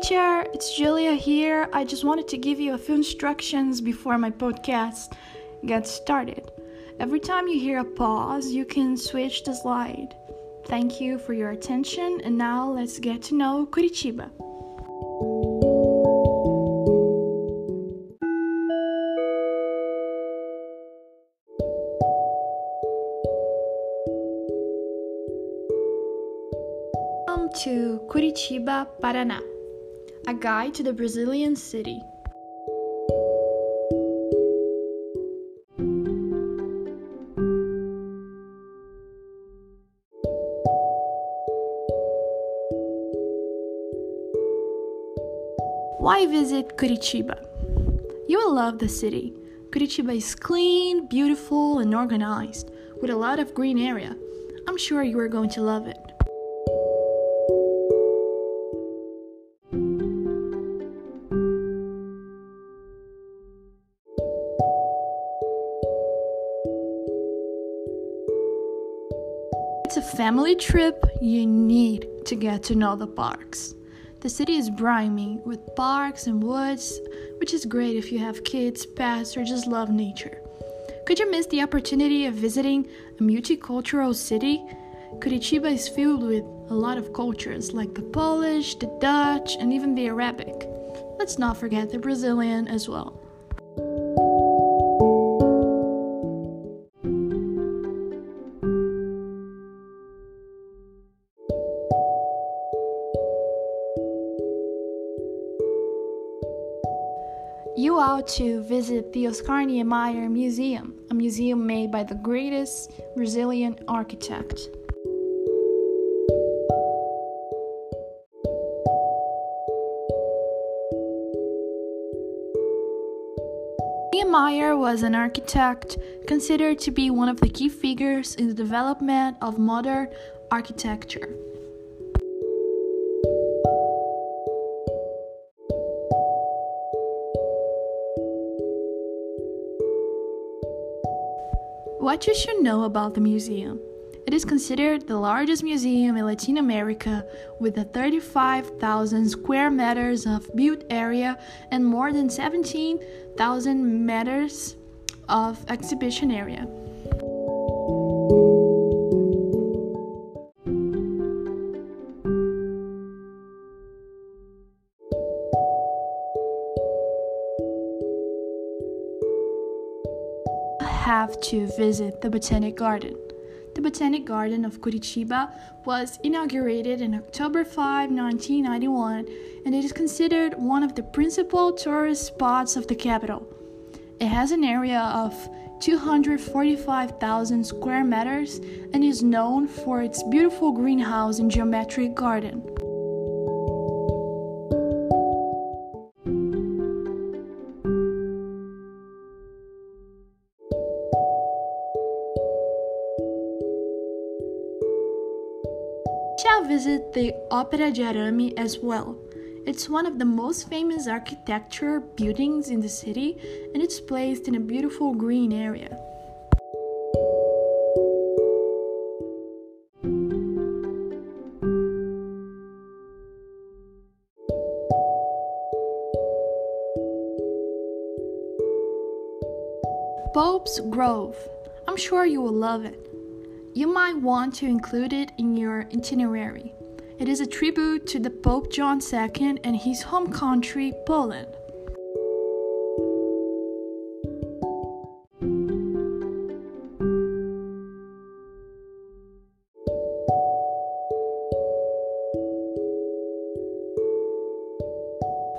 teacher, it's Julia here. I just wanted to give you a few instructions before my podcast gets started. Every time you hear a pause, you can switch the slide. Thank you for your attention, and now let's get to know Curitiba. Welcome to Curitiba, Paraná, a guide to the Brazilian city. Why visit Curitiba? You will love the city. Curitiba is clean, beautiful, and organized, with a lot of green area. I'm sure you are going to love it. It's a family trip. You need to get to know the parks. The city is briny with parks and woods, which is great if you have kids, pets, or just love nature. Could you miss the opportunity of visiting a multicultural city? Curitiba is filled with a lot of cultures like the Polish, the Dutch, and even the Arabic. Let's not forget the Brazilian as well. You ought to visit the Oscar Niemeyer Museum, a museum made by the greatest Brazilian architect. Niemeyer was an architect considered to be one of the key figures in the development of modern architecture. What you should know about the museum. It is considered the largest museum in Latin America with a 35,000 square meters of built area and more than 17,000 meters of exhibition area. Have to visit the Botanic Garden. The Botanic Garden of Curitiba was inaugurated in October 5, 1991, and it is considered one of the principal tourist spots of the capital. It has an area of 245,000 square meters and is known for its beautiful greenhouse and geometric garden. Shall visit the de Arame as well. It's one of the most famous architecture buildings in the city and it's placed in a beautiful green area. Pope's Grove. I'm sure you will love it. You might want to include it in your itinerary. It is a tribute to the Pope John II and his home country, Poland.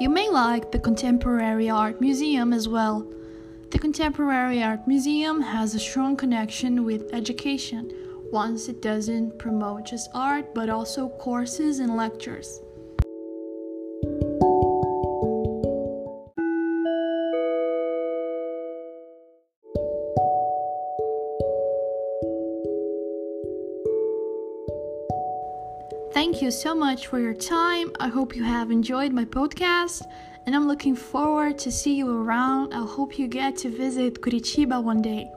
You may like the Contemporary Art Museum as well. The Contemporary Art Museum has a strong connection with education, once it doesn't promote just art but also courses and lectures. Thank you so much for your time. I hope you have enjoyed my podcast and I'm looking forward to see you around. I hope you get to visit Curitiba one day.